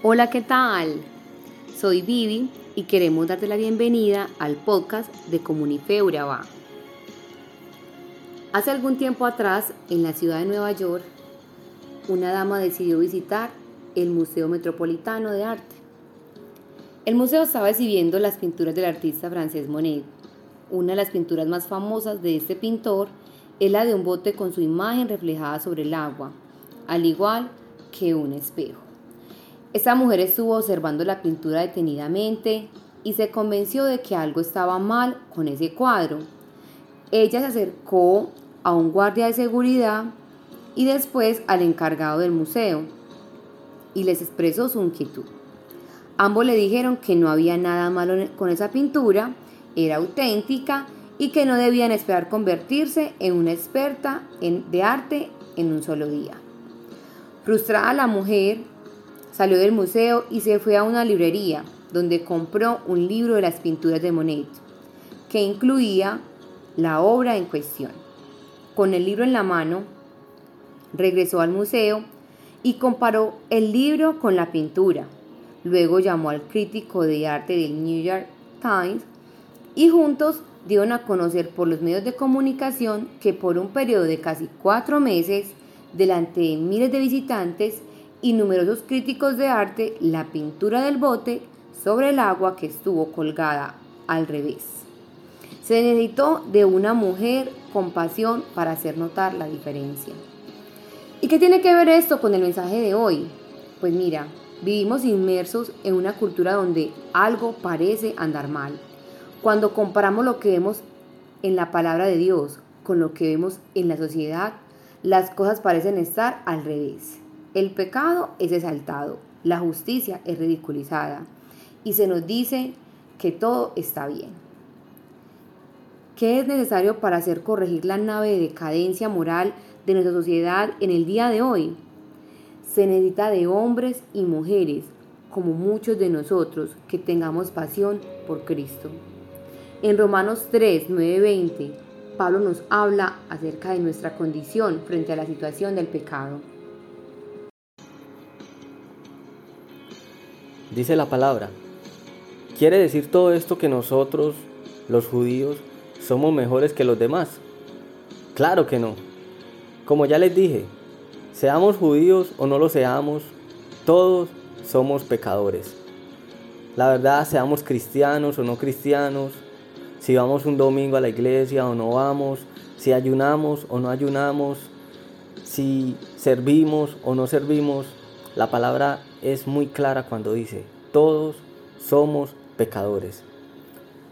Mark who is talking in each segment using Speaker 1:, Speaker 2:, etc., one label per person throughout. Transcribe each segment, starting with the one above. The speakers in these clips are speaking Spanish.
Speaker 1: Hola, ¿qué tal? Soy Vivi y queremos darte la bienvenida al podcast de Comunife Urabá. Hace algún tiempo atrás, en la ciudad de Nueva York, una dama decidió visitar el Museo Metropolitano de Arte. El museo estaba exhibiendo las pinturas del artista Francés Monet. Una de las pinturas más famosas de este pintor es la de un bote con su imagen reflejada sobre el agua, al igual que un espejo. Esta mujer estuvo observando la pintura detenidamente y se convenció de que algo estaba mal con ese cuadro. Ella se acercó a un guardia de seguridad y después al encargado del museo y les expresó su inquietud. Ambos le dijeron que no había nada malo con esa pintura, era auténtica y que no debían esperar convertirse en una experta de arte en un solo día. Frustrada la mujer Salió del museo y se fue a una librería donde compró un libro de las pinturas de Monet, que incluía la obra en cuestión. Con el libro en la mano, regresó al museo y comparó el libro con la pintura. Luego llamó al crítico de arte del New York Times y juntos dieron a conocer por los medios de comunicación que por un periodo de casi cuatro meses, delante de miles de visitantes, y numerosos críticos de arte la pintura del bote sobre el agua que estuvo colgada al revés. Se necesitó de una mujer con pasión para hacer notar la diferencia. ¿Y qué tiene que ver esto con el mensaje de hoy? Pues mira, vivimos inmersos en una cultura donde algo parece andar mal. Cuando comparamos lo que vemos en la palabra de Dios con lo que vemos en la sociedad, las cosas parecen estar al revés. El pecado es exaltado, la justicia es ridiculizada y se nos dice que todo está bien. ¿Qué es necesario para hacer corregir la nave de decadencia moral de nuestra sociedad en el día de hoy? Se necesita de hombres y mujeres, como muchos de nosotros, que tengamos pasión por Cristo. En Romanos 3, 9, 20, Pablo nos habla acerca de nuestra condición frente a la situación del pecado.
Speaker 2: Dice la palabra. ¿Quiere decir todo esto que nosotros, los judíos, somos mejores que los demás? Claro que no. Como ya les dije, seamos judíos o no lo seamos, todos somos pecadores. La verdad, seamos cristianos o no cristianos, si vamos un domingo a la iglesia o no vamos, si ayunamos o no ayunamos, si servimos o no servimos, la palabra es muy clara cuando dice, todos somos pecadores.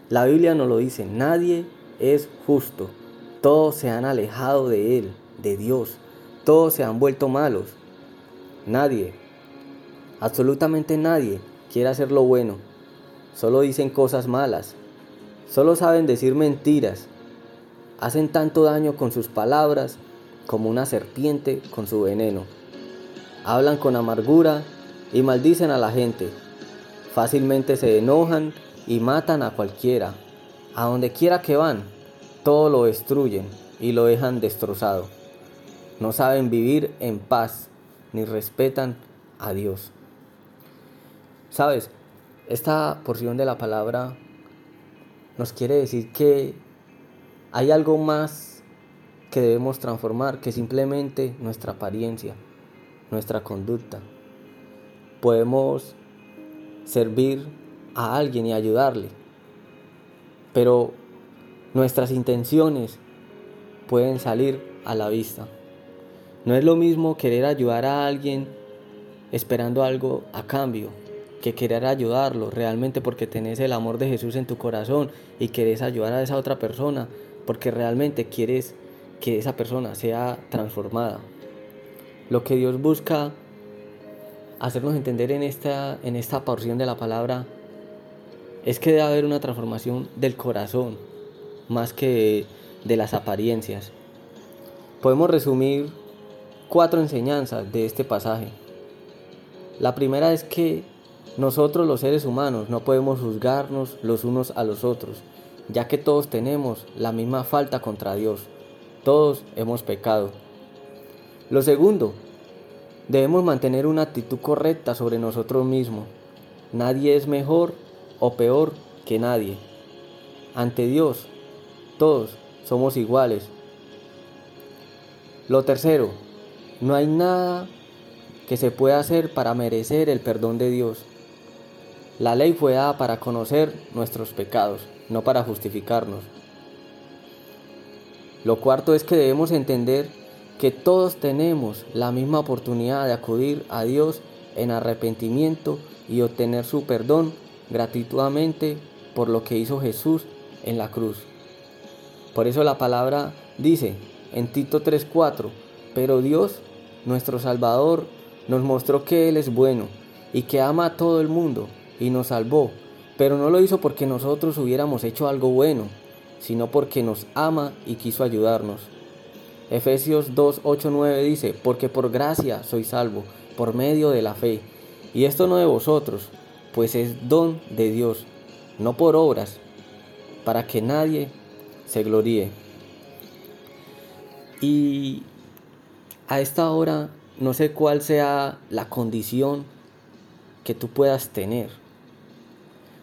Speaker 2: La Biblia nos lo dice, nadie es justo. Todos se han alejado de Él, de Dios. Todos se han vuelto malos. Nadie, absolutamente nadie quiere hacer lo bueno. Solo dicen cosas malas. Solo saben decir mentiras. Hacen tanto daño con sus palabras como una serpiente con su veneno hablan con amargura y maldicen a la gente. Fácilmente se enojan y matan a cualquiera. A donde quiera que van, todo lo destruyen y lo dejan destrozado. No saben vivir en paz ni respetan a Dios. Sabes, esta porción de la palabra nos quiere decir que hay algo más que debemos transformar que simplemente nuestra apariencia nuestra conducta. Podemos servir a alguien y ayudarle, pero nuestras intenciones pueden salir a la vista. No es lo mismo querer ayudar a alguien esperando algo a cambio que querer ayudarlo realmente porque tenés el amor de Jesús en tu corazón y querés ayudar a esa otra persona porque realmente quieres que esa persona sea transformada. Lo que Dios busca hacernos entender en esta, en esta porción de la palabra es que debe haber una transformación del corazón más que de las apariencias. Podemos resumir cuatro enseñanzas de este pasaje. La primera es que nosotros los seres humanos no podemos juzgarnos los unos a los otros, ya que todos tenemos la misma falta contra Dios. Todos hemos pecado. Lo segundo Debemos mantener una actitud correcta sobre nosotros mismos. Nadie es mejor o peor que nadie. Ante Dios, todos somos iguales. Lo tercero, no hay nada que se pueda hacer para merecer el perdón de Dios. La ley fue dada para conocer nuestros pecados, no para justificarnos. Lo cuarto es que debemos entender que todos tenemos la misma oportunidad de acudir a Dios en arrepentimiento y obtener su perdón gratuitamente por lo que hizo Jesús en la cruz. Por eso la palabra dice en Tito 3:4, pero Dios, nuestro Salvador, nos mostró que Él es bueno y que ama a todo el mundo y nos salvó, pero no lo hizo porque nosotros hubiéramos hecho algo bueno, sino porque nos ama y quiso ayudarnos. Efesios 2, 8, 9 dice, porque por gracia soy salvo, por medio de la fe. Y esto no de vosotros, pues es don de Dios, no por obras, para que nadie se gloríe. Y a esta hora no sé cuál sea la condición que tú puedas tener,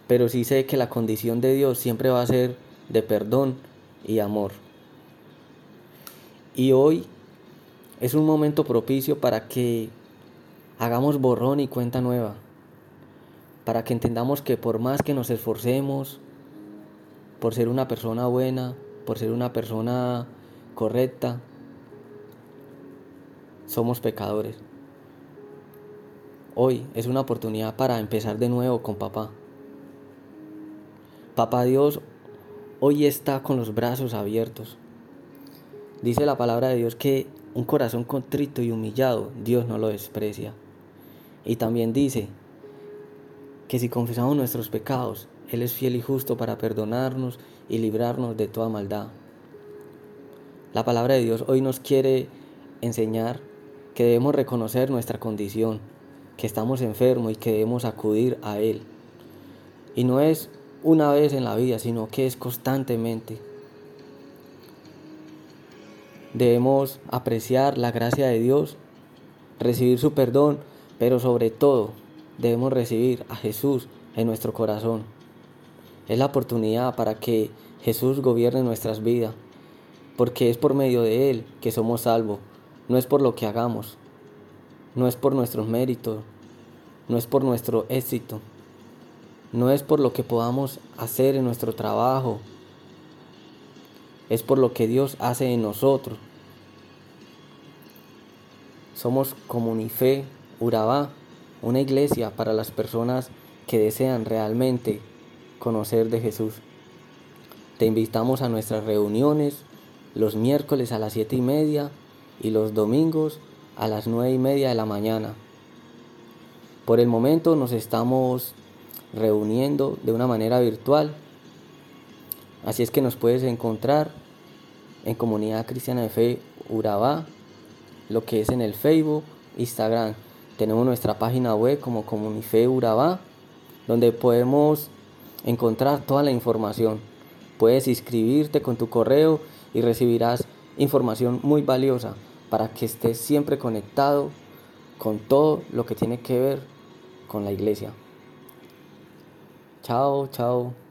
Speaker 2: pero sí sé que la condición de Dios siempre va a ser de perdón y amor. Y hoy es un momento propicio para que hagamos borrón y cuenta nueva, para que entendamos que por más que nos esforcemos por ser una persona buena, por ser una persona correcta, somos pecadores. Hoy es una oportunidad para empezar de nuevo con papá. Papá Dios hoy está con los brazos abiertos. Dice la palabra de Dios que un corazón contrito y humillado Dios no lo desprecia. Y también dice que si confesamos nuestros pecados, Él es fiel y justo para perdonarnos y librarnos de toda maldad. La palabra de Dios hoy nos quiere enseñar que debemos reconocer nuestra condición, que estamos enfermos y que debemos acudir a Él. Y no es una vez en la vida, sino que es constantemente. Debemos apreciar la gracia de Dios, recibir su perdón, pero sobre todo debemos recibir a Jesús en nuestro corazón. Es la oportunidad para que Jesús gobierne nuestras vidas, porque es por medio de Él que somos salvos no es por lo que hagamos, no es por nuestros méritos, no es por nuestro éxito, no es por lo que podamos hacer en nuestro trabajo, es por lo que Dios hace en nosotros. Somos Comunife Urabá, una iglesia para las personas que desean realmente conocer de Jesús. Te invitamos a nuestras reuniones los miércoles a las siete y media y los domingos a las nueve y media de la mañana. Por el momento nos estamos reuniendo de una manera virtual, así es que nos puedes encontrar en Comunidad Cristiana de Fe Urabá, lo que es en el Facebook, Instagram. Tenemos nuestra página web como Comunife Urabá, donde podemos encontrar toda la información. Puedes inscribirte con tu correo y recibirás información muy valiosa para que estés siempre conectado con todo lo que tiene que ver con la iglesia. Chao, chao.